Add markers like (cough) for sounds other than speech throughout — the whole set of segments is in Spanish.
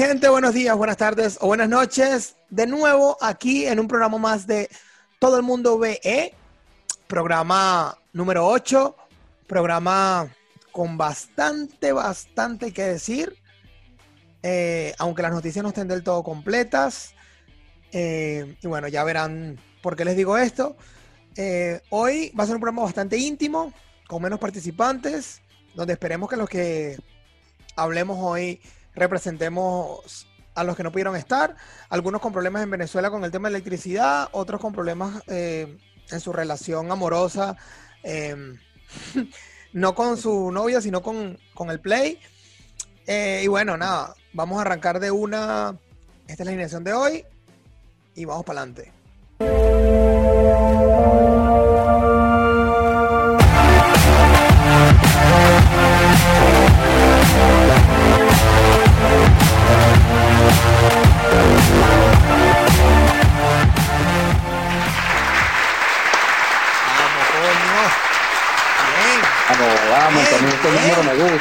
gente? Buenos días, buenas tardes o buenas noches. De nuevo aquí en un programa más de Todo el Mundo VE, programa número 8, programa con bastante, bastante que decir. Eh, aunque las noticias no estén del todo completas. Eh, y bueno, ya verán por qué les digo esto. Eh, hoy va a ser un programa bastante íntimo, con menos participantes, donde esperemos que los que hablemos hoy representemos a los que no pudieron estar, algunos con problemas en Venezuela con el tema de electricidad, otros con problemas eh, en su relación amorosa, em, (laughs) no con su novia, sino con, con el play. Eh, y bueno, nada, vamos a arrancar de una, esta es la alineación de hoy, y vamos para adelante.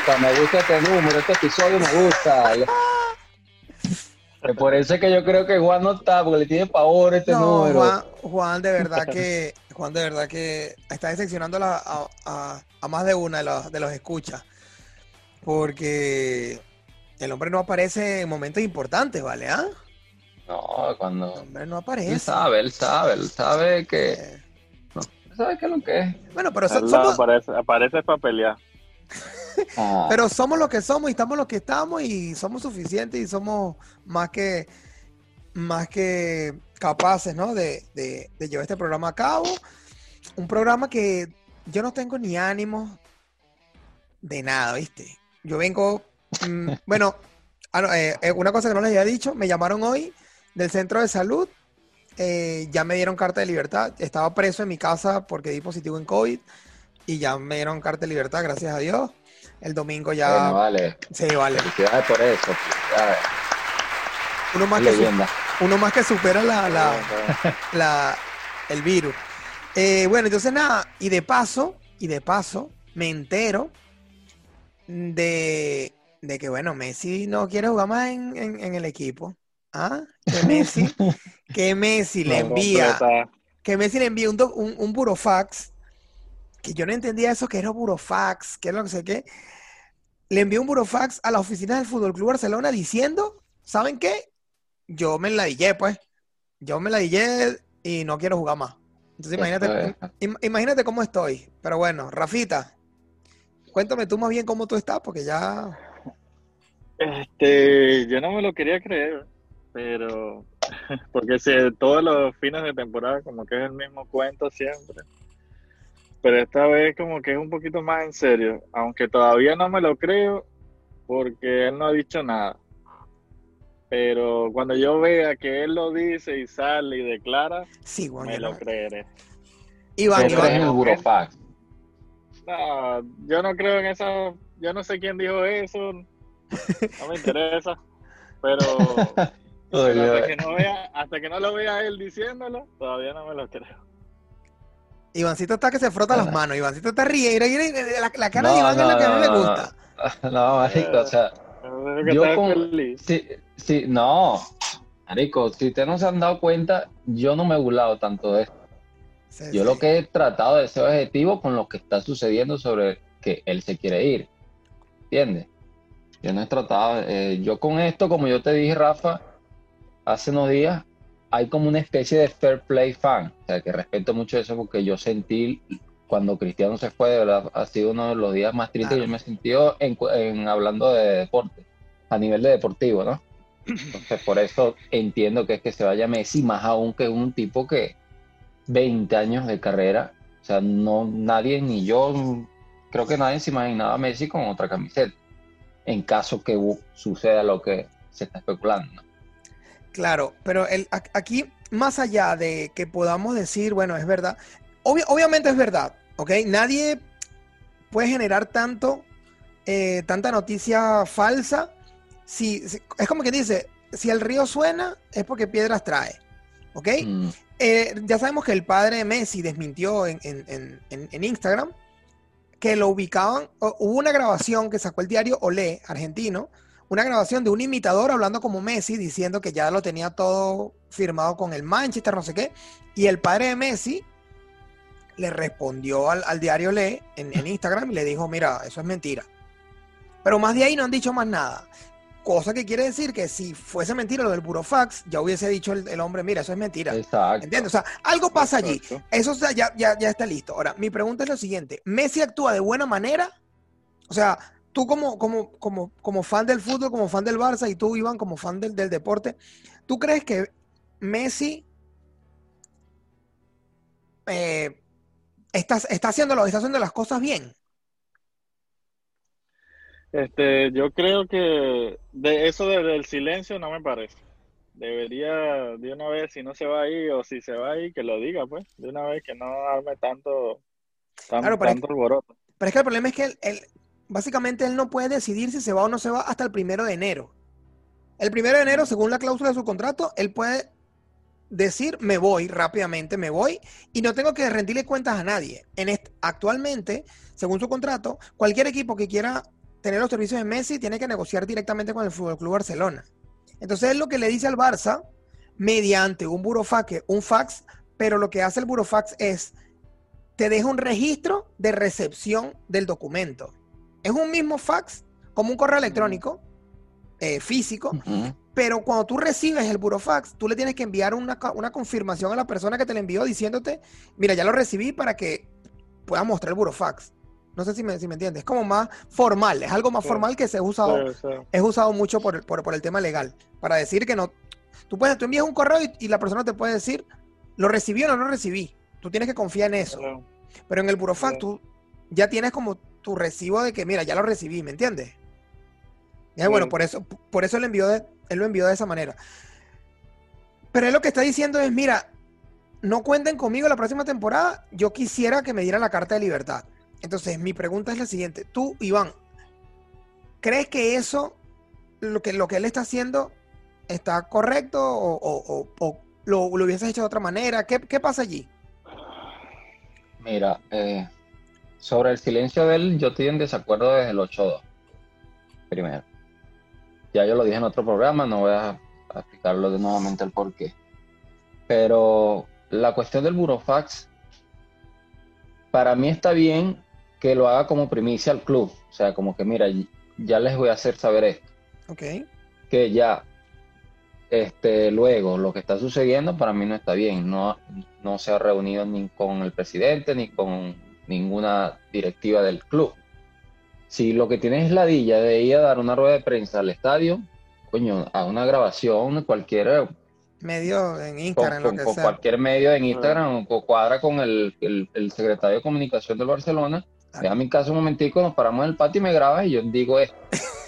Gusta, me gusta este número, este episodio me gusta. Por eso es que yo creo que Juan no está, porque le tiene pavor este número. Juan, Juan, de verdad que, Juan, de verdad que está decepcionando a, a, más de una de los, de los escuchas. Porque el hombre no aparece en momentos importantes, ¿vale? ¿Ah? No, cuando. El hombre no aparece. Él sabe, él sabe, él sabe que. Eh, ¿Sabes qué es lo que es? Bueno, pero somos... aparece, aparece para pelear. (laughs) Ah. Pero somos lo que somos y estamos lo que estamos y somos suficientes y somos más que más que capaces, ¿no? De, de, llevar este programa a cabo. Un programa que yo no tengo ni ánimo de nada, ¿viste? Yo vengo, mm, (laughs) bueno, ah, eh, eh, una cosa que no les había dicho, me llamaron hoy del centro de salud eh, ya me dieron carta de libertad. Estaba preso en mi casa porque di positivo en COVID y ya me dieron carta de libertad, gracias a Dios. El domingo ya. vale. Sí, vale. Felicidades por eso. Uno más, que uno más que supera la, (laughs) la, el virus. Eh, bueno, entonces nada, y de paso, y de paso, me entero de, de que, bueno, Messi no quiere jugar más en, en el equipo. ¿Ah? Que Messi, (laughs) que Messi le envía, que Messi le envía un, un, burofax, que yo no entendía eso, que era burofax, que es lo que sé qué. Le envió un burofax a la oficina del Fútbol Club Barcelona diciendo, ¿saben qué? Yo me la dije, pues. Yo me la dije y no quiero jugar más. Entonces imagínate, imagínate cómo estoy. Pero bueno, Rafita, cuéntame tú más bien cómo tú estás, porque ya. Este, yo no me lo quería creer pero (laughs) porque si todos los fines de temporada como que es el mismo cuento siempre. Pero esta vez como que es un poquito más en serio, aunque todavía no me lo creo porque él no ha dicho nada. Pero cuando yo vea que él lo dice y sale y declara, sí, me lo creeré. Iván, en el burofax? No, yo no creo en eso. Yo no sé quién dijo eso. No me interesa. Pero (laughs) hasta, que no vea, hasta que no lo vea él diciéndolo, todavía no me lo creo. Ivancito está que se frota las manos. Ivancito está riendo. La, la cara de Iván es la que a mí me gusta. (laughs) No, marico, o sea. Yo con, sí, sí, no. Marico, si ustedes no se han dado cuenta, yo no me he burlado tanto de esto. yo lo que he tratado de ser objetivo con lo que está sucediendo sobre que él se quiere ir. ¿Entiendes? Yo no he tratado, eh, yo con esto, como yo te dije, Rafa, hace unos días hay como una especie de fair play fan, o sea, que respeto mucho eso porque yo sentí cuando Cristiano se fue, de verdad, ha sido uno de los días más tristes que yo me he sentido en, hablando de deporte, a nivel de deportivo, ¿no? Entonces, por eso entiendo que es que se vaya Messi, más aún que un tipo que 20 años de carrera, o sea, no nadie, ni yo, creo que nadie se imaginaba a Messi con otra camiseta, en caso que suceda lo que se está especulando. Claro, pero el, aquí, más allá de que podamos decir, bueno, es verdad, obviamente es verdad, ¿ok? Nadie puede generar tanto, eh, tanta noticia falsa. Si, es como que dice, si el río suena, es porque piedras trae, ¿ok? Mm. Eh, ya sabemos que el padre de Messi desmintió en, en Instagram que lo ubicaban, hubo una grabación que sacó el diario Olé, argentino, una grabación de un imitador hablando como Messi, diciendo que ya lo tenía todo firmado con el Manchester, no sé qué. Y el padre de Messi le respondió al, diario Le en, Instagram y le dijo, mira, eso es mentira. Pero más de ahí no han dicho más nada. Cosa que quiere decir que si fuese mentira lo del burofax, ya hubiese dicho el, hombre, mira, eso es mentira. Exacto. ¿Entiendes? O sea, algo pasa allí. Eso ya, ya, ya está listo. Ahora, mi pregunta es lo siguiente. ¿Messi actúa de buena manera? O sea, tú como, como, como, como fan del fútbol, como fan del Barça y tú, Iván, como fan del, del deporte, ¿tú crees que Messi eh, está, está, haciendo, está haciendo las cosas bien? Este, yo creo que de eso del silencio no me parece. Debería de una vez, si no se va ahí o si se va ahí, que lo diga, pues, de una vez que no arme tanto, tanto alboroto. Pero es que el problema es que él, básicamente él no puede decidir si se va o no se va hasta el primero de enero. El primero de enero, según la cláusula de su contrato, él puede decir me voy rápidamente, me voy y no tengo que rendirle cuentas a nadie. En actualmente, según su contrato, cualquier equipo que quiera tener los servicios de Messi tiene que negociar directamente con el Fútbol Club Barcelona. Entonces es lo que le dice al Barça mediante un burofax, un fax, pero lo que hace el burofax es te deja un registro de recepción del documento. Es un mismo fax, como un correo electrónico eh, físico, pero cuando tú recibes el burofax, tú le tienes que enviar una, confirmación a la persona que te lo envió diciéndote, mira, ya lo recibí para que pueda mostrar el burofax. No sé si me, si me entiendes. Es como más formal, es algo más formal que se ha usado, es usado mucho por, por, el tema legal, para decir que no. Tú puedes, tú envías un correo y, la persona te puede decir, lo recibí o no lo recibí. Tú tienes que confiar en eso. Pero en el burofax tú ya tienes como tu recibo de que, mira, ya lo recibí, ¿me entiendes? Y bueno, por eso, por eso él, envió de, él lo envió de esa manera. Pero él lo que está diciendo es, mira, no cuenten conmigo la próxima temporada, yo quisiera que me dieran la carta de libertad. Entonces, mi pregunta es la siguiente. Tú, Iván, ¿crees que eso, lo que, lo que él está haciendo, está correcto o, lo, lo, hubieses hecho de otra manera? ¿Qué, qué pasa allí? Mira, eh, sobre el silencio de él, yo estoy en desacuerdo desde el 8-2. Primero. Ya yo lo dije en otro programa, no voy a, explicarlo de nuevamente el por qué. Pero la cuestión del burofax, para mí está bien que lo haga como primicia al club. O sea, como que mira, ya les voy a hacer saber esto. Ok. Que ya, este, luego, lo que está sucediendo para mí no está bien. No, no se ha reunido ni con el presidente ni con ninguna directiva del club. Si lo que tienes es la dilla de ir a dar una rueda de prensa al estadio, coño, a una grabación, cualquier medio en Instagram, con, cualquier medio en Instagram, o cuadra con el, secretario de comunicación del Barcelona, a mi caso un momentico, nos paramos en el patio y me grabas y yo digo esto.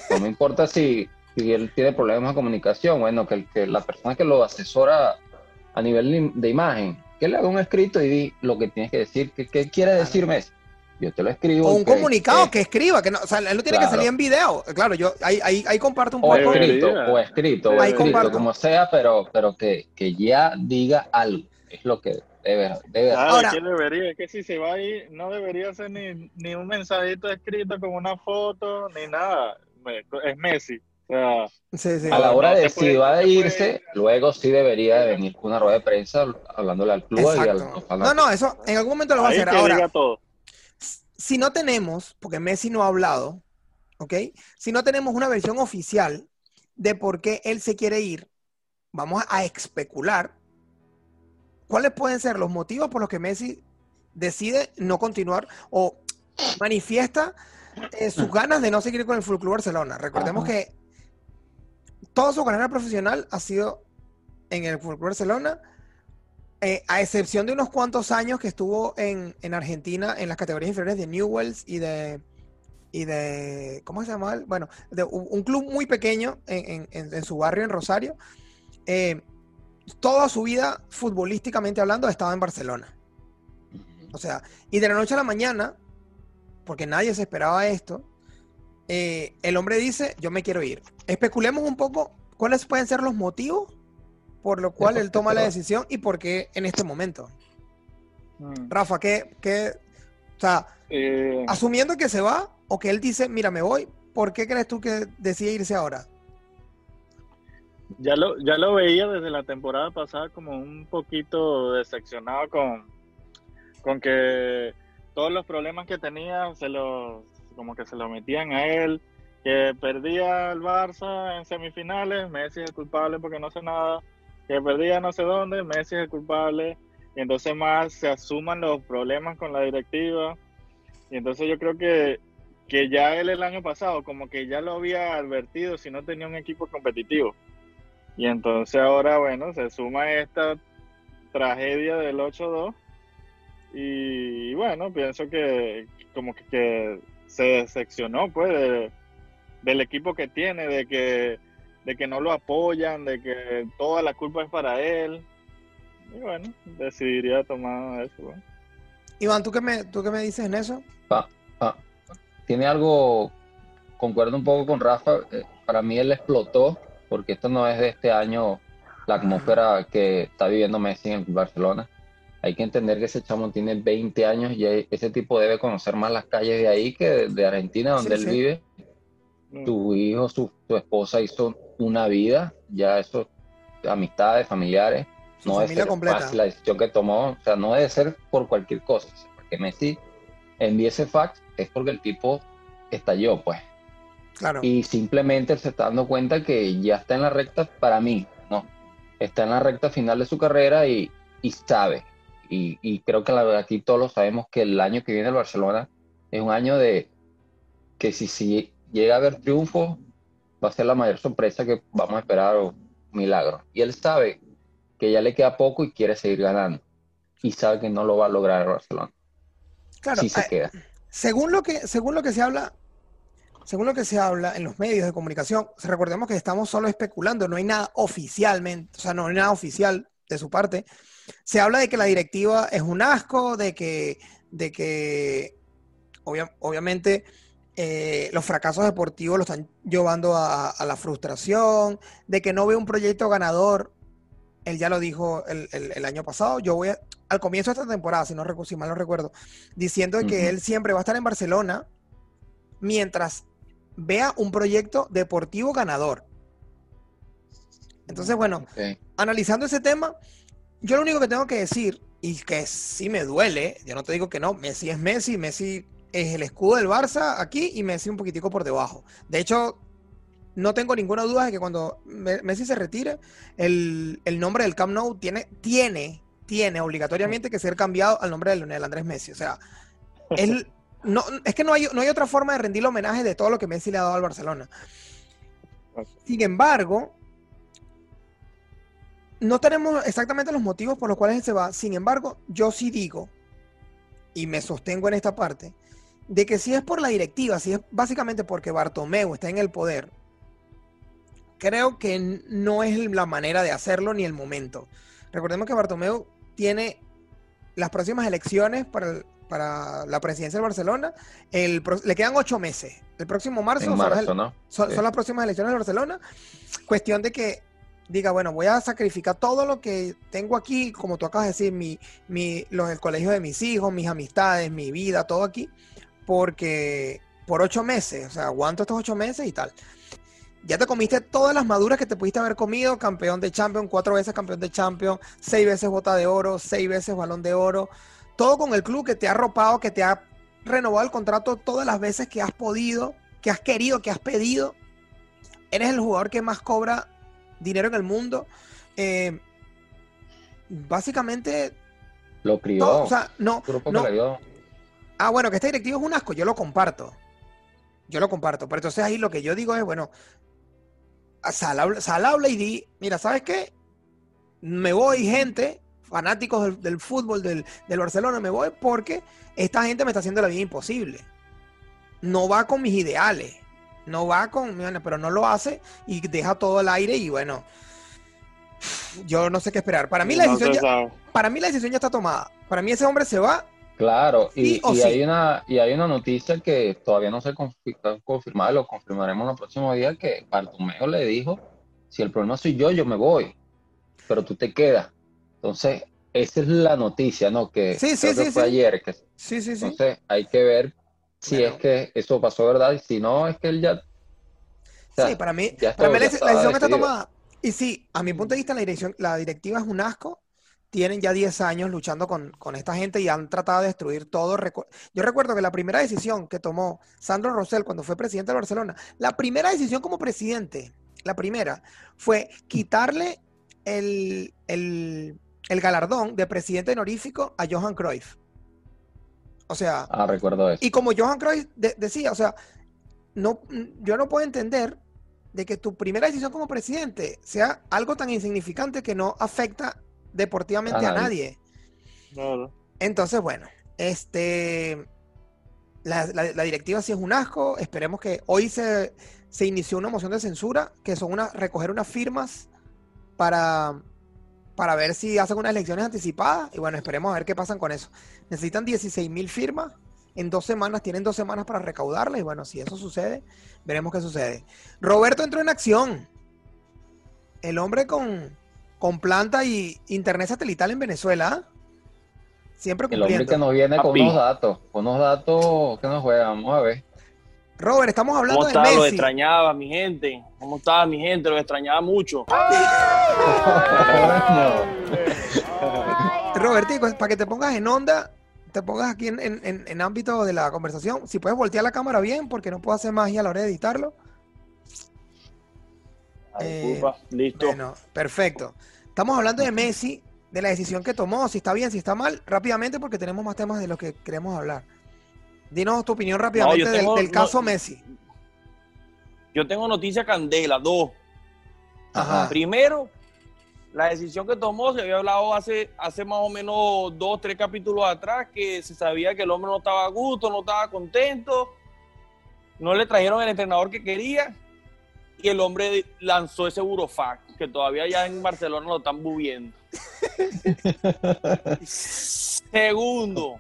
No me importa si, si él tiene problemas de comunicación, bueno, que, que la persona que lo asesora a nivel de imagen que le haga un escrito y di lo que tienes que decir. ¿Qué, quiere decirme eso? Yo te lo escribo. O un comunicado que, escriba, que no, o sea, él no tiene que salir en video. Claro, yo ahí, ahí, ahí comparto un poco. O escrito, o escrito, o escrito, como sea, pero, pero que, que ya diga algo. Es lo que debe, debe Ahora, que debería, es que si se va ahí, no debería ser ni, ni un mensajito escrito con una foto, ni nada. Es Messi a la hora de si va a irse, luego sí debería venir con una rueda de prensa hablándole al club. no, no, eso en algún momento lo va a hacer. Ahora, si no tenemos, porque Messi no ha hablado, ¿ok? Si no tenemos una versión oficial de por qué él se quiere ir, vamos a especular cuáles pueden ser los motivos por los que Messi decide no continuar o manifiesta eh, sus ganas de no seguir con el Fútbol Club Barcelona. Recordemos que toda su carrera profesional ha sido en el Fútbol Barcelona, eh, a excepción de unos cuantos años que estuvo en, Argentina en las categorías inferiores de Newells y de y de ¿cómo se llama? Bueno, de un club muy pequeño en, su barrio en Rosario. Eh, toda su vida, futbolísticamente hablando, ha estado en Barcelona. O sea, y de la noche a la mañana, porque nadie se esperaba esto, eh, el hombre dice, yo me quiero ir. Especulemos un poco cuáles pueden ser los motivos por lo cual él toma la decisión y por qué en este momento. Mm. Rafa, ¿qué, qué, o sea, eh. asumiendo que se va o que él dice, mira, me voy, ¿por qué crees tú que decide irse ahora? Ya lo, ya lo veía desde la temporada pasada como un poquito decepcionado con, con que todos los problemas que tenía se los, como que se lo metían a él, que perdía el Barça en semifinales, Messi es el culpable porque no hace nada, que perdía no sé dónde, Messi es el culpable, y entonces más se asuman los problemas con la directiva, y entonces yo creo que, que ya él el año pasado como que ya lo había advertido si no tenía un equipo competitivo. Y entonces ahora, bueno, se suma esta tragedia del 8-2 y, bueno, pienso que como que, se decepcionó pues del equipo que tiene, de que, de que no lo apoyan, de que toda la culpa es para él. Y bueno, decidiría tomar eso. Iván, ¿tú qué, me, ¿tú qué me dices en eso? Tiene algo, concuerdo un poco con Rafa, eh, para mí él explotó, porque esto no es de este año la atmósfera que está viviendo Messi en Barcelona hay que entender que ese chamo tiene 20 años y ese tipo debe conocer más las calles de ahí que de, Argentina, donde él vive. Mm. Tu hijo, su, esposa hizo una vida, ya eso, amistades, familiares. no es fácil la decisión que tomó, o sea, no debe ser por cualquier cosa. Porque Messi envía ese fax es porque el tipo estalló, pues. Claro. Y simplemente se está dando cuenta que ya está en la recta, para mí, ¿no? Está en la recta final de su carrera y, y sabe y, creo que la verdad aquí todos lo sabemos que el año que viene el Barcelona es un año de que si, si llega a haber triunfo, va a ser la mayor sorpresa que vamos a esperar o milagro. Y él sabe que ya le queda poco y quiere seguir ganando. Y sabe que no lo va a lograr el Barcelona. Claro, si se eh, queda. Según lo que, según lo que se habla, según lo que se habla en los medios de comunicación, recordemos que estamos solo especulando, no hay nada oficialmente, o sea, no hay nada oficial de su parte se habla de que la directiva es un asco, de que, de que obviamente eh, los fracasos deportivos lo están llevando a, la frustración, de que no ve un proyecto ganador. Él ya lo dijo el, año pasado. Yo voy al comienzo de esta temporada, si, no, si mal no recuerdo, diciendo que él siempre va a estar en Barcelona mientras vea un proyecto deportivo ganador. Entonces, bueno, analizando ese tema, yo lo único que tengo que decir, y que sí me duele, yo no te digo que no, Messi es Messi, Messi es el escudo del Barça aquí y Messi un poquitico por debajo. De hecho, no tengo ninguna duda de que cuando Messi se retire, el, nombre del Camp Nou tiene, tiene, tiene obligatoriamente que ser cambiado al nombre de Lionel Andrés Messi. O sea, (laughs) no, es que no hay, no hay otra forma de rendirle homenaje de todo lo que Messi le ha dado al Barcelona. Sin embargo, no tenemos exactamente los motivos por los cuales él se va. Sin embargo, yo sí digo, y me sostengo en esta parte, de que si es por la directiva, si es básicamente porque Bartomeu está en el poder, creo que no es la manera de hacerlo ni el momento. Recordemos que Bartomeu tiene las próximas elecciones para, para la presidencia de Barcelona. le quedan ocho meses. El próximo marzo, son, son las próximas elecciones de Barcelona. Cuestión de que diga, bueno, voy a sacrificar todo lo que tengo aquí, como tú acabas de decir, mi, mi, los, el colegio de mis hijos, mis amistades, mi vida, todo aquí, porque por ocho meses, o sea, aguanto estos ocho meses y tal. Ya te comiste todas las maduras que te pudiste haber comido, campeón de Champions, cuatro veces campeón de Champions, seis veces bota de oro, seis veces balón de oro, todo con el club que te ha arropado, que te ha renovado el contrato todas las veces que has podido, que has querido, que has pedido. Eres el jugador que más cobra dinero en el mundo. Eh, básicamente. Lo crió. o sea, no. Ah, bueno, que este directivo es un asco, yo lo comparto. Yo lo comparto. Pero entonces ahí lo que yo digo es, bueno, sal, habla, y di, mira, ¿sabes qué? Me voy, gente, fanáticos del, fútbol del, del, Barcelona, me voy porque esta gente me está haciendo la vida imposible. No va con mis ideales no va con, pero no lo hace y deja todo al aire y bueno, yo no sé qué esperar. Para mí la decisión, ya, para mí la decisión ya está tomada. Para mí ese hombre se va. Claro, y, hay una y hay una noticia que todavía no se ha confirmado, lo confirmaremos los próximos días que Bartomeo le dijo, si el problema soy yo, yo me voy, pero tú te quedas. Entonces, esa es la noticia, ¿no? Que, sí, sí, sí, fue ayer. Que, sí, sí, entonces, hay que ver si es que eso pasó, ¿verdad? Y si no, es que él ya... sí, para mí, para mí la, decisión está tomada. Y sí, a mi punto de vista, la, dirección, la directiva es un asco. Tienen ya 10 años luchando con, con esta gente y han tratado de destruir todo. Yo recuerdo que la primera decisión que tomó Sandro Rosell cuando fue presidente de Barcelona, la primera decisión como presidente, la primera, fue quitarle el, el, el galardón de presidente honorífico a Johan Cruyff. O sea. Ah, recuerdo eso. Y como Johan Cruyff decía, o sea, no, yo no puedo entender de que tu primera decisión como presidente sea algo tan insignificante que no afecta deportivamente a, nadie. Entonces, bueno, este. La, directiva sí es un asco. Esperemos que hoy se, se inició una moción de censura, que son una, recoger unas firmas para para ver si hacen unas elecciones anticipadas. Y bueno, esperemos a ver qué pasan con eso. Necesitan 16 mil firmas. En dos semanas, tienen dos semanas para recaudarlas. Y bueno, si eso sucede, veremos qué sucede. Roberto entró en acción. El hombre con, con planta y internet satelital en Venezuela. ¿ah? Siempre cumpliendo. El hombre que nos viene con unos datos. Con unos datos que nos juegan. Vamos a ver. Robert, estamos hablando ¿Cómo está? Lo extrañaba, mi gente. ¿Cómo estaba, mi gente? Lo extrañaba mucho. (laughs) Robertico, para que te pongas en onda, te pongas aquí en, ámbito de la conversación, si puedes voltear la cámara bien, porque no puedo hacer magia a la hora de editarlo. Eh, listo. Bueno, perfecto. Estamos hablando de Messi, de la decisión que tomó, si está bien, si está mal, rápidamente, porque tenemos más temas de los que queremos hablar. Dinos tu opinión rápidamente del, caso Messi. Yo tengo noticia candela, dos. Primero, la decisión que tomó, se había hablado hace, hace más o menos dos, tres capítulos atrás, que se sabía que el hombre no estaba a gusto, no estaba contento, no le trajeron el entrenador que quería, y el hombre lanzó ese burofax, que todavía ya en Barcelona lo están bubiendo. (laughs) Segundo,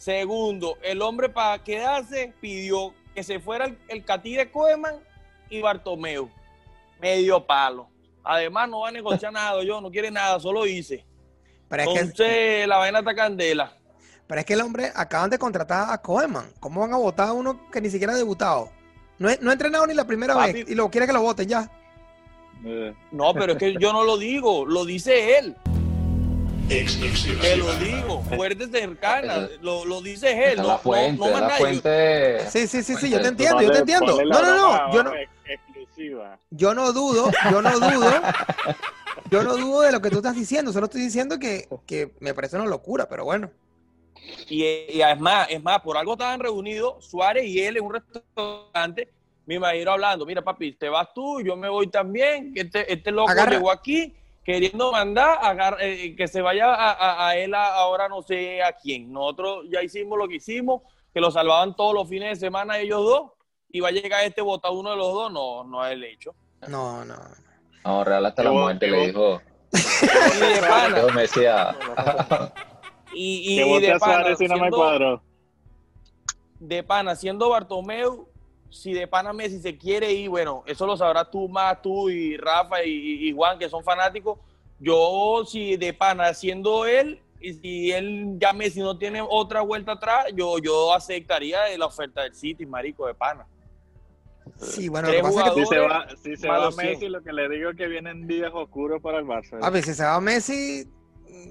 Segundo, el hombre para quedarse pidió que se fuera el, el Catí de Koeman y Bartomeu. Medio palo. Además, no va a negociar (laughs) nada, yo no quiere nada, solo hice. Pero Entonces, la vaina está candela. Pero es que el hombre acaban de contratar a Koeman. ¿Cómo van a votar a uno que ni siquiera ha debutado? No, no ha entrenado ni la primera vez y lo quiere que lo voten ya. Eh. No, pero es que yo no lo digo, lo dice él. Te lo digo, fuerte cercana, lo, lo dice él. No, la fuente, no, no la fuente. Sí, sí, sí, sí, yo te entiendo, yo te entiendo. No, no, no, yo no. Yo no dudo, yo no dudo. (laughs) Yo no dudo de lo que tú estás diciendo, solo estoy diciendo que, que me parece una locura, pero bueno. Y, y, es más, es más, por algo estaban reunidos Suárez y él en un restaurante. Me imagino hablando, mira papi, te vas tú, yo me voy también, este, este loco llegó aquí queriendo mandar a, eh, que se vaya a, él ahora no sé a quién. Nosotros ya hicimos lo que hicimos, que lo salvaban todos los fines de semana ellos dos, y va a llegar este votado uno de los dos, no, no es el hecho. No, no. No, Real hasta la muerte le dijo. y me decía. y, y de pana, siendo, de pana, siendo Bartomeu, si de pana Messi se quiere ir, bueno, eso lo sabrás tú más, tú y Rafa y, Juan, que son fanáticos. Yo, si de pana, siendo él, y si él ya Messi no tiene otra vuelta atrás, yo, yo aceptaría la oferta del City, marico, de pana. Sí, bueno, lo que pasa es que si se va, si se va Messi, lo que le digo es que vienen días oscuros para el Barça. A ver, si se va Messi,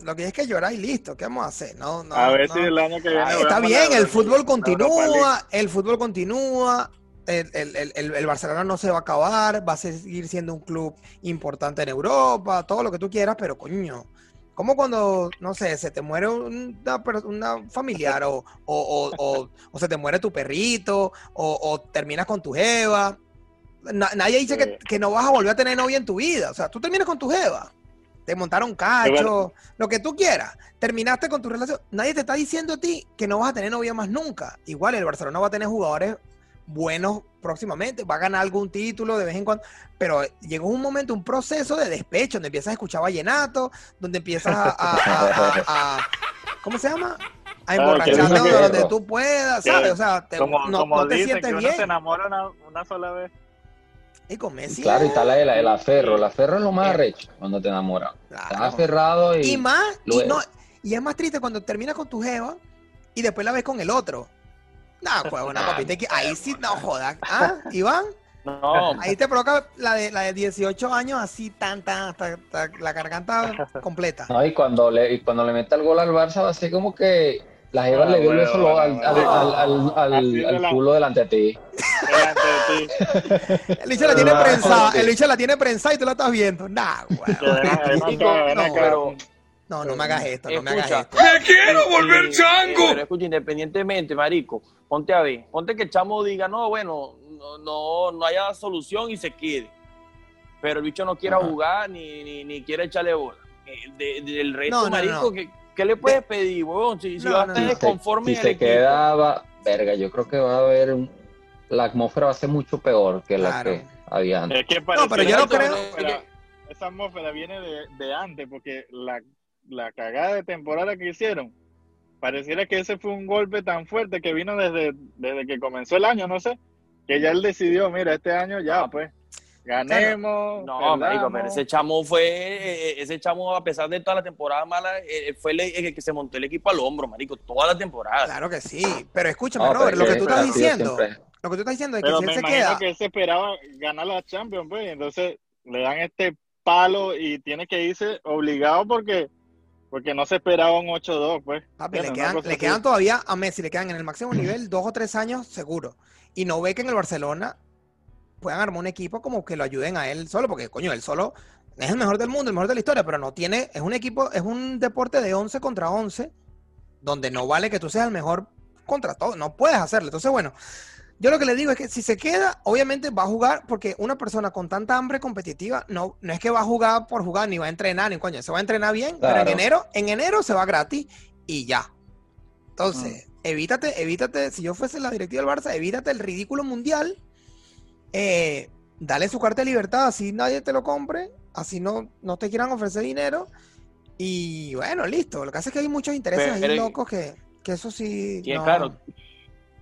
lo que es que llorar y listo, ¿qué vamos a hacer? No, no, a ver si el año que viene. está bien, el fútbol continúa, el fútbol continúa, el, Barcelona no se va a acabar, va a seguir siendo un club importante en Europa, todo lo que tú quieras, pero coño, como cuando, no sé, se te muere una, una familiar o, o, se te muere tu perrito o, terminas con tu jeva? nadie dice que, que, no vas a volver a tener novia en tu vida. O sea, tú terminas con tu jeva. Te montaron cacho, lo que tú quieras. Terminaste con tu relación. Nadie te está diciendo a ti que no vas a tener novia más nunca. Igual el Barcelona va a tener jugadores buenos próximamente, va a ganar algún título de vez en cuando, pero llegó un momento, un proceso de despecho, donde empiezas a escuchar vallenato, donde empiezas a, ¿cómo se llama? A emborracharte donde tú puedas, ¿sabes? O sea, no, te sientes bien. se enamora una, sola vez. Y con Messi. Claro, y está la, el aferro. El aferro es lo más recho cuando te enamoras. Estás aferrado y. Y más, y, no, y es más triste cuando terminas con tu jeva y después la ves con el otro. No, (laughs) pues una papita. Ahí sí, no jodas. (laughs) ¿Ah, Iván? No. Ahí te provoca la de, la de 18 años así tan, tan, hasta, la garganta (laughs) completa. No, y cuando le, y cuando le mete el gol al Barça va a ser como que la Jeva le dio el beso al, al, al, al, culo delante de ti. Delante de ti. el bicho la tiene prensada, el bicho la tiene prensada y tú la estás viendo. Nah, güey. No, no me hagas esto, no me hagas esto. ¡Me quiero volver chango! Pero escucha, independientemente, marico, ponte a ver, ponte que el chamo diga, no, bueno, no, no, no haya solución y se quede. Pero el bicho no quiera jugar ni, ni, ni, quiere echarle bola. Eh, del resto, marico, que ¿Qué le puedes pedir, huevón? Si, va a estar desconforme. Si se quedaba, verga, yo creo que va a haber. la atmósfera va a ser mucho peor que la que había antes. no, pero yo no creo. esa atmósfera viene de, de antes, porque la, la cagada de temporada que hicieron, pareciera que ese fue un golpe tan fuerte que vino desde, desde que comenzó el año, no sé, que ya él decidió, mira, este año ya, pues, ganemos. No, marico, pero ese chamo fue, eh, eh, ese chamo, a pesar de toda la temporada mala, eh, fue el, que se montó el equipo al hombro, marico, toda la temporada. Claro que sí, pero escúchame, Robert, lo que tú estás diciendo, lo que tú estás diciendo es que si él se queda... que él se esperaba ganar la Champions, pues, entonces le dan este palo y tiene que irse obligado porque porque no se esperaba un 8-2, pues. le, quedan, le quedan, todavía a Messi, le quedan en el máximo nivel dos o tres años seguro. Y no ve que en el Barcelona puedan armar un equipo como que lo ayuden a él solo, porque coño, él solo es el mejor del mundo, el mejor de la historia, pero no tiene, es un equipo, es un deporte de 11 contra 11, donde no vale que tú seas el mejor contra todo, no puedes hacerlo. Entonces, bueno, yo lo que le digo es que si se queda, obviamente va a jugar, porque una persona con tanta hambre competitiva no, no es que va a jugar por jugar, ni va a entrenar, ni coño, se va a entrenar bien, pero en enero, en enero se va gratis y ya. Entonces, mm. evítate, evítate, si yo fuese la directiva del Barça, evítate el ridículo mundial eh, dale su carta de libertad, así nadie te lo compre, así no, no te quieran ofrecer dinero. Y bueno, listo. Lo que hace es que hay muchos intereses ahí locos que, eso sí. Claro,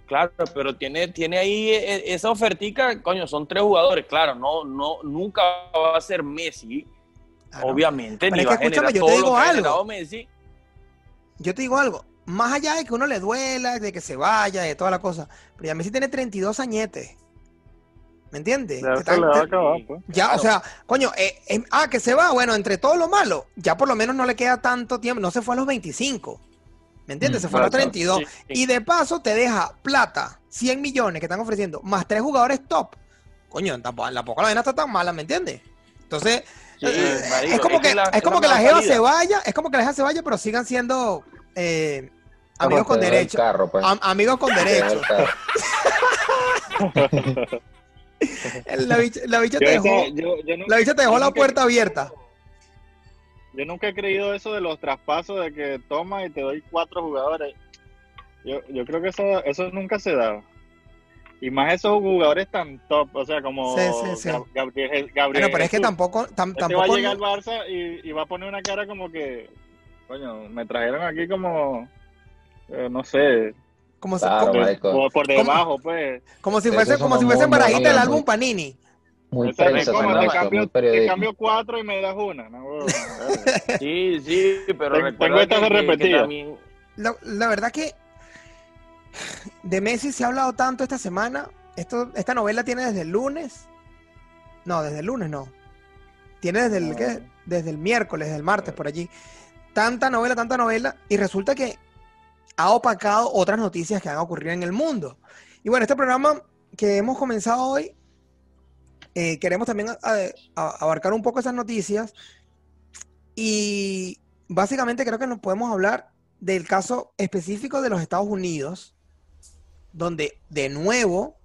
claro, pero tiene, tiene ahí e, e, esa ofertica, coño, son tres jugadores, claro, no, no, nunca va a ser Messi, obviamente. Pero es que escúchame, yo te digo algo. Yo te digo algo, más allá de que uno le duela, de que se vaya, de toda la cosa, pero ya Messi tiene 32 añetes. ¿Me entiendes? Ya, pues. o sea, coño, eh, eh, ah, que se va, bueno, entre todo lo malo, ya por lo menos no le queda tanto tiempo, no se fue a los 25. ¿Me entiendes? Mm, se fue a los 32. Y de paso te deja plata, 100 millones que están ofreciendo, más tres jugadores top. Coño, tampoco, la poca la vena está tan mala, ¿me entiendes? Entonces, eh, es como que, la, es como que la Geo se vaya, es como que la Geo se vaya, pero sigan siendo amigos con derecho. Pues. amigos con derecho. la bicha, te dejó, la, bicha te dejó la puerta abierta. Yo nunca he creído eso de los traspasos de que toma y te doy cuatro jugadores. Yo, yo creo que eso, eso nunca se da. Y más esos jugadores tan top, o sea, como Gabriel, Gabriel pero es que tampoco, este tampoco va a llegar al Barça y, y, va a poner una cara como que, coño, me trajeron aquí como, eh, no sé, como si, por, debajo, pues. Como si fuese, como si fuese barajita del álbum Panini. Muy prensa, como te, cambio cuatro y me das una. No, sí, sí, pero tengo estas de repetir. La, la, verdad que de Messi se ha hablado tanto esta semana. Esto, esta novela tiene desde el lunes. No, desde el lunes no. Tiene desde el, ¿qué? desde el miércoles, desde el martes, por allí. Tanta novela, tanta novela. Y resulta que ha opacado otras noticias que han ocurrido en el mundo. Y bueno, este programa que hemos comenzado hoy, eh, queremos también abarcar un poco esas noticias y básicamente creo que nos podemos hablar del caso específico de los Estados Unidos, donde de nuevo,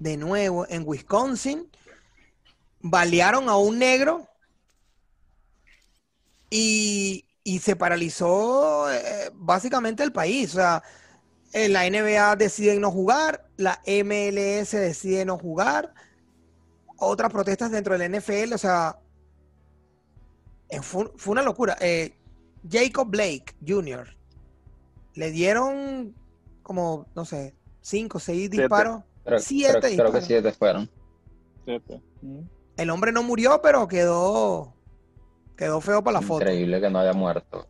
de nuevo, en Wisconsin, balearon a un negro y y se paralizó eh, básicamente el país. O sea, la NBA decide no jugar, la MLS decide no jugar, otras protestas dentro del NFL, o sea, eh, fue, una locura. Eh, Jacob Blake Jr. le dieron como, no sé, cinco, seis disparos. siete disparos. Creo que siete fueron. Siete. El hombre no murió, pero quedó Quedó feo para la foto. Increíble que no haya muerto.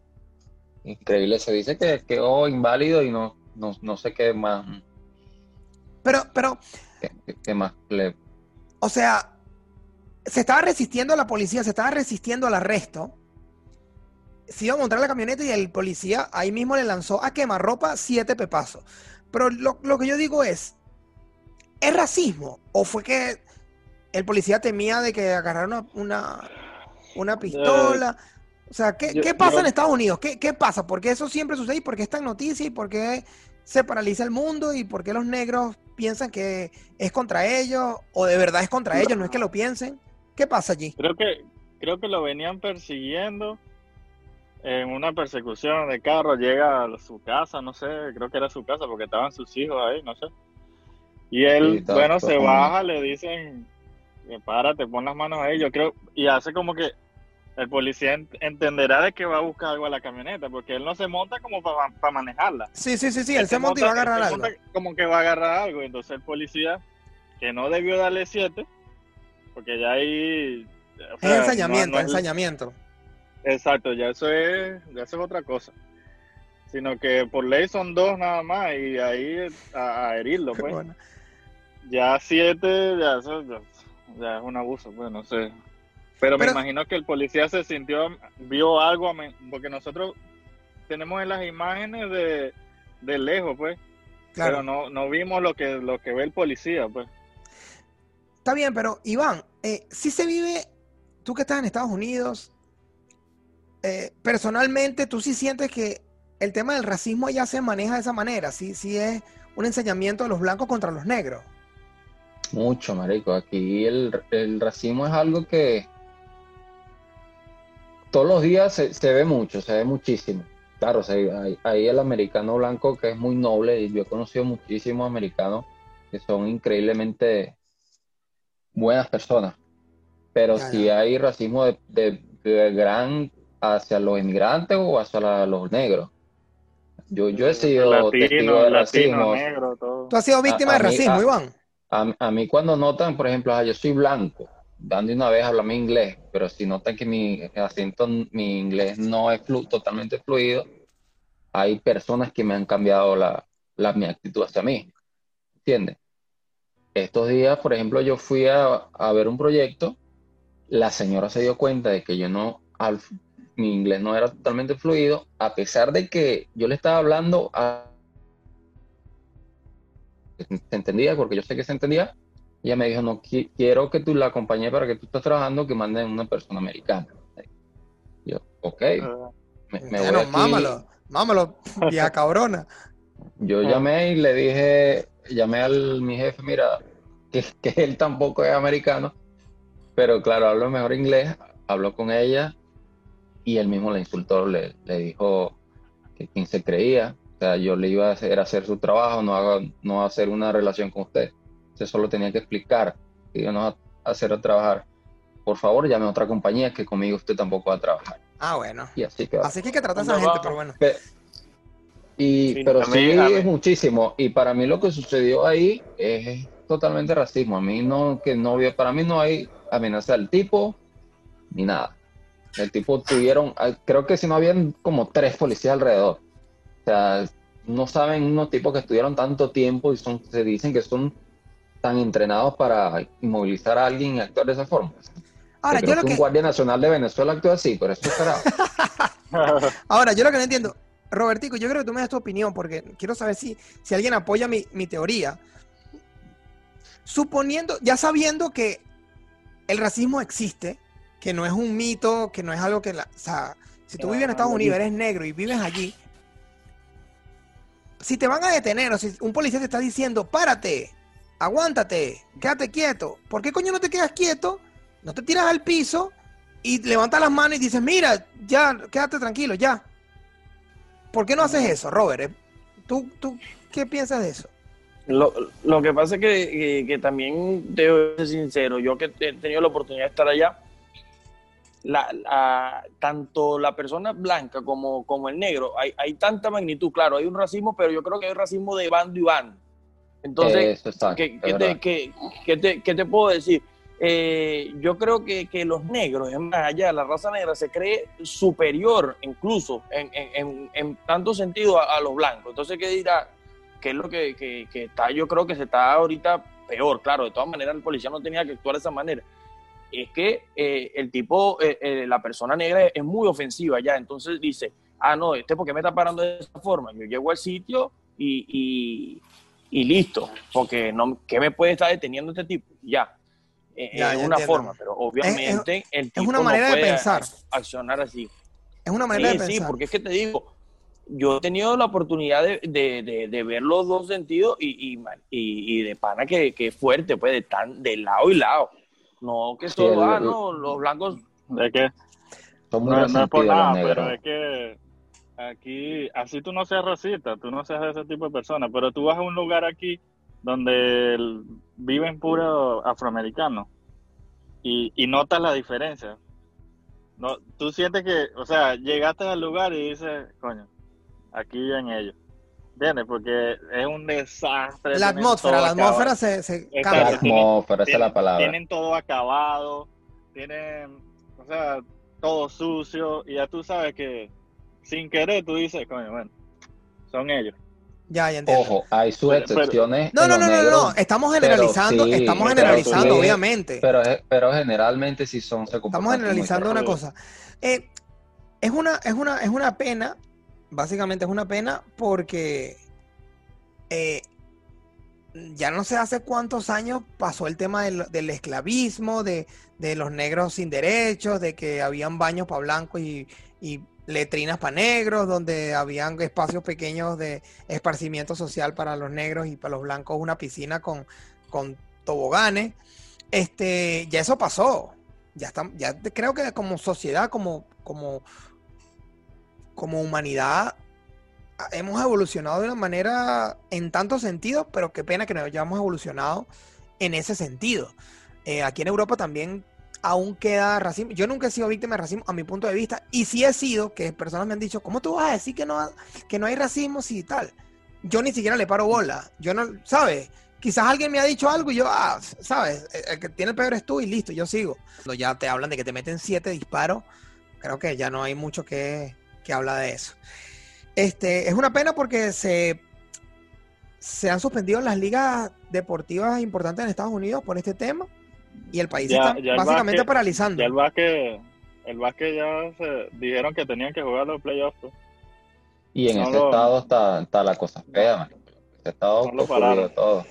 Increíble, se dice que quedó inválido y no, no, sé qué más. Pero, pero... ¿Qué, más? O sea, se estaba resistiendo a la policía, se estaba resistiendo al arresto. Se iba a montar la camioneta y el policía ahí mismo le lanzó a quemarropa siete pepazos. Pero lo, que yo digo es, ¿es racismo? ¿O fue que el policía temía de que agarraran una, una, pistola? O sea, ¿qué, pasa en Estados Unidos? ¿Qué, ¿Qué, pasa? ¿Por qué eso siempre sucede? ¿Y por qué está en noticia? ¿Y por qué se paraliza el mundo? ¿Y por qué los negros piensan que es contra ellos? ¿O de verdad es contra ellos? ¿No es que lo piensen? ¿Qué pasa allí? Creo que, creo que lo venían persiguiendo en una persecución de carro. Llega a su casa, no sé, creo que era su casa porque estaban sus hijos ahí, no sé. Y él, bueno, se baja, le dicen, párate, pon las manos ahí. Yo creo, y hace como que el policía entenderá de que va a buscar algo a la camioneta, porque él no se monta como para manejarla. Sí, sí, sí, sí, él, se, monta, y va a agarrar algo. Como que va a agarrar algo, entonces el policía, que no debió darle siete, porque ya hay... es ensañamiento, ensañamiento. Exacto, ya eso es, ya eso es otra cosa. Sino que por ley son dos nada más y ahí a, herirlo, (laughs) pues. Ya siete, ya, eso, ya, es un abuso, pues no sé. Pero, me imagino que el policía se sintió, vio algo, porque nosotros tenemos en las imágenes de, de lejos, pues. Pero no, no vimos lo que, lo que ve el policía, pues. Está bien, pero Iván, eh, si se vive, tú que estás en Estados Unidos, eh, personalmente tú sí sientes que el tema del racismo ya se maneja de esa manera, sí, sí es un enseñamiento de los blancos contra los negros. Mucho, marico. Aquí el, racismo es algo que todos los días se, ve mucho, se ve muchísimo. Claro, hay, hay, el americano blanco que es muy noble y yo he conocido muchísimos americanos que son increíblemente buenas personas, pero si hay racismo de, gran hacia los inmigrantes o hacia los negros. Yo, yo he sido testigo de racismo. ¿Tú has sido víctima de racismo, Iván? A, mí cuando notan, por ejemplo, ah, yo soy blanco, dando una vez mi inglés, pero si notan que mi acento, mi inglés no es totalmente fluido, hay personas que me han cambiado la, la mi actitud hacia mí. ¿Entiendes? estos días, por ejemplo, yo fui a, ver un proyecto, la señora se dio cuenta de que yo no, mi inglés no era totalmente fluido, a pesar de que yo le estaba hablando a... Se entendía, porque yo sé que se entendía, ella me dijo, no, quiero que tú la acompañes para que tú estés trabajando, que manden una persona americana. Yo, ok. Ah. me, bueno, mámalo, mámalo, (laughs) vieja cabrona. Yo llamé y le dije, llamé al mi jefe, mira, que, él tampoco es americano, pero claro, hablo mejor inglés, habló con ella y él mismo le insultó, le, le dijo que quien se creía, o sea, yo le iba a hacer, hacer su trabajo, no, haga, no hacer una relación con usted. Usted solo tenía que explicar que yo no a hacer a trabajar. Por favor, llame a otra compañía que conmigo usted tampoco va a trabajar. Ah, bueno. Y así que Así que hay que tratar a esa gente, pero bueno. Y, pero sí es muchísimo. Y para mí lo que sucedió ahí es totalmente racismo. A mí no, que no para mí no hay amenaza del tipo ni nada. El tipo tuvieron, ah, creo que si no habían como tres policías alrededor. O sea, no saben unos tipos que estuvieron tanto tiempo y son, se dicen que son tan entrenados para inmovilizar a alguien y actuar de esa forma. Ahora, yo lo que, un guardia nacional de Venezuela actúa así, pero eso será. (laughs) Ahora, yo lo que no entiendo, Robertico, yo creo que tú me das tu opinión porque quiero saber si, si alguien apoya mi, teoría. Suponiendo, ya sabiendo que el racismo existe, que no es un mito, que no es algo que... La, o sea, si tú vives en Estados Unidos, eres negro y vives allí, si te van a detener o si un policía te está diciendo, párate, aguántate, quédate quieto, ¿por qué coño no te quedas quieto? No te tiras al piso y levantas las manos y dices, mira, ya, quédate tranquilo, ya. ¿Por qué no haces eso, Robert? Eh, ¿Tú, tú qué piensas de eso? Lo, lo que pasa es que, que, también, debo ser sincero, yo que he tenido la oportunidad de estar allá, la, tanto la persona blanca como, como el negro, hay, hay, tanta magnitud, claro, hay un racismo, pero yo creo que hay racismo de bando y bando. Entonces, ¿qué, qué, te, ¿qué, te, puedo decir? Eh, yo creo que, que, los negros, es más allá, la raza negra se cree superior incluso en, en, en, tanto sentido a, los blancos. Entonces, ¿qué dirá? que es lo que, que, que, está, yo creo que se está ahorita peor, claro, de todas maneras el policía no tenía que actuar de esa manera, es que eh, el tipo, eh, eh, la persona negra es muy ofensiva ya, entonces dice, ah, no, este, ¿por qué me está parando de esa forma? Yo llego al sitio y, y, listo, porque no, ¿qué me puede estar deteniendo este tipo? Ya. es una forma, pero obviamente es, el tipo es una manera de pensar. accionar así. Es una manera de pensar. Sí, porque es que te digo, yo he tenido la oportunidad de, de, de, ver los dos sentidos y, y, y de pana que, que fuerte, pues, de, tan, de lado y lado. No que solo, ah, no, los blancos. ¿De qué? No, no es por nada, pero es que aquí, así tú no seas racista, tú no seas de ese tipo de persona, pero tú vas a un lugar aquí donde viven puros afroamericanos y, y notas la diferencia. No, tú sientes que, o sea, llegaste al lugar y dices, coño, aquí viven ellos. ¿Entiendes? Porque es un desastre. La atmósfera, la atmósfera se, se cambia. La atmósfera, esa es la palabra. Tienen todo acabado, tienen, o sea, todo sucio, y ya tú sabes que sin querer tú dices, coño, bueno, son ellos. Ya, ya entiendo. Ojo, hay sus excepciones. no, no, no, no, no, estamos generalizando, estamos generalizando, obviamente. Pero, pero generalmente sí son. estamos generalizando una cosa. Eh, es una, es una, es una pena básicamente es una pena porque eh, ya no sé hace cuántos años pasó el tema del, esclavismo, de, los negros sin derechos, de que habían baños para blancos y, letrinas para negros, donde habían espacios pequeños de esparcimiento social para los negros y para los blancos una piscina con, con toboganes. Este, ya eso pasó. Ya, está, ya creo que como sociedad, como, como, como humanidad hemos evolucionado de una manera en tantos sentidos, pero qué pena que no hayamos evolucionado en ese sentido. Eh, aquí en Europa también aún queda racismo. Yo nunca he sido víctima de racismo a mi punto de vista, y sí he sido que personas me han dicho, ¿cómo tú vas a decir que no, que no hay racismo si tal? Yo ni siquiera le paro bola. Yo no, ¿sabes? Quizás alguien me ha dicho algo y yo, ah, ¿sabes? El que tiene el peor es tú y listo, yo sigo. Cuando ya te hablan de que te meten siete disparos, creo que ya no hay mucho que, que habla de eso. Este, es una pena porque se, se han suspendido las ligas deportivas importantes en Estados Unidos por este tema y el país está básicamente paralizando. Ya el básquet, el básquet ya se dijeron que tenían que jugar los playoffs. Pues. Y en ese estado está, está, la cosa fea, man. Ese estado no todo.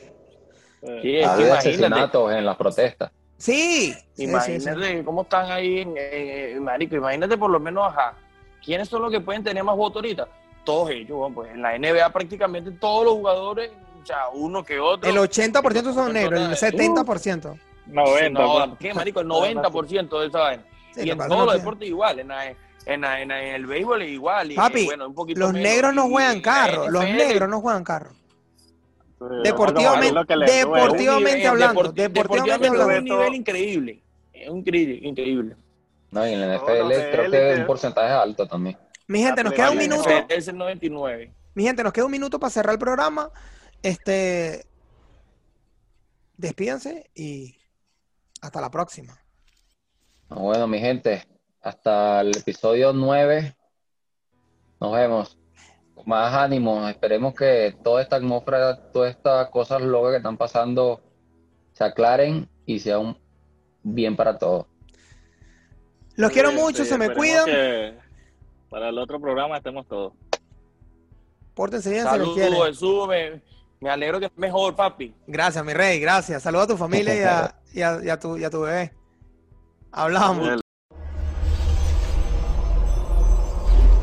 Sí, asesinatos en las protestas. Sí. Imagínate cómo están ahí, en, Marico. Imagínate por lo menos, ajá. ¿Quiénes son los que pueden tener más votos ahorita? Todos ellos, pues en la NBA prácticamente todos los jugadores, o sea, uno que otro. El 80% son negros, el 70%. 90%. No, ¿qué, marico? El 90% de esa vaina. y en todos los deportes igual, en, en, en, el béisbol igual. Y, Papi, bueno, un poquito los negros no juegan carro, los negros no juegan carro. Deportivamente, deportivamente hablando, deportivamente hablando. Es un nivel increíble, es un increíble. No, y en el NFL creo que es un porcentaje alto también. Mi gente, nos queda un minuto. Es el 99. Mi gente, nos queda un minuto para cerrar el programa. Este, despídense y hasta la próxima. Bueno, mi gente, hasta el episodio 9. Nos vemos. Con más ánimo. Esperemos que toda esta atmósfera, todas estas cosas locas que están pasando se aclaren y sea un bien para todos. Los quiero mucho, se me cuidan. para el otro programa estemos todos. Pórtense bien, Saludos, se quiere. me, alegro que es mejor, papi. Gracias, mi rey, gracias. Saludos a tu familia y a, (laughs) y a, y a tu, y a tu bebé. Hablamos.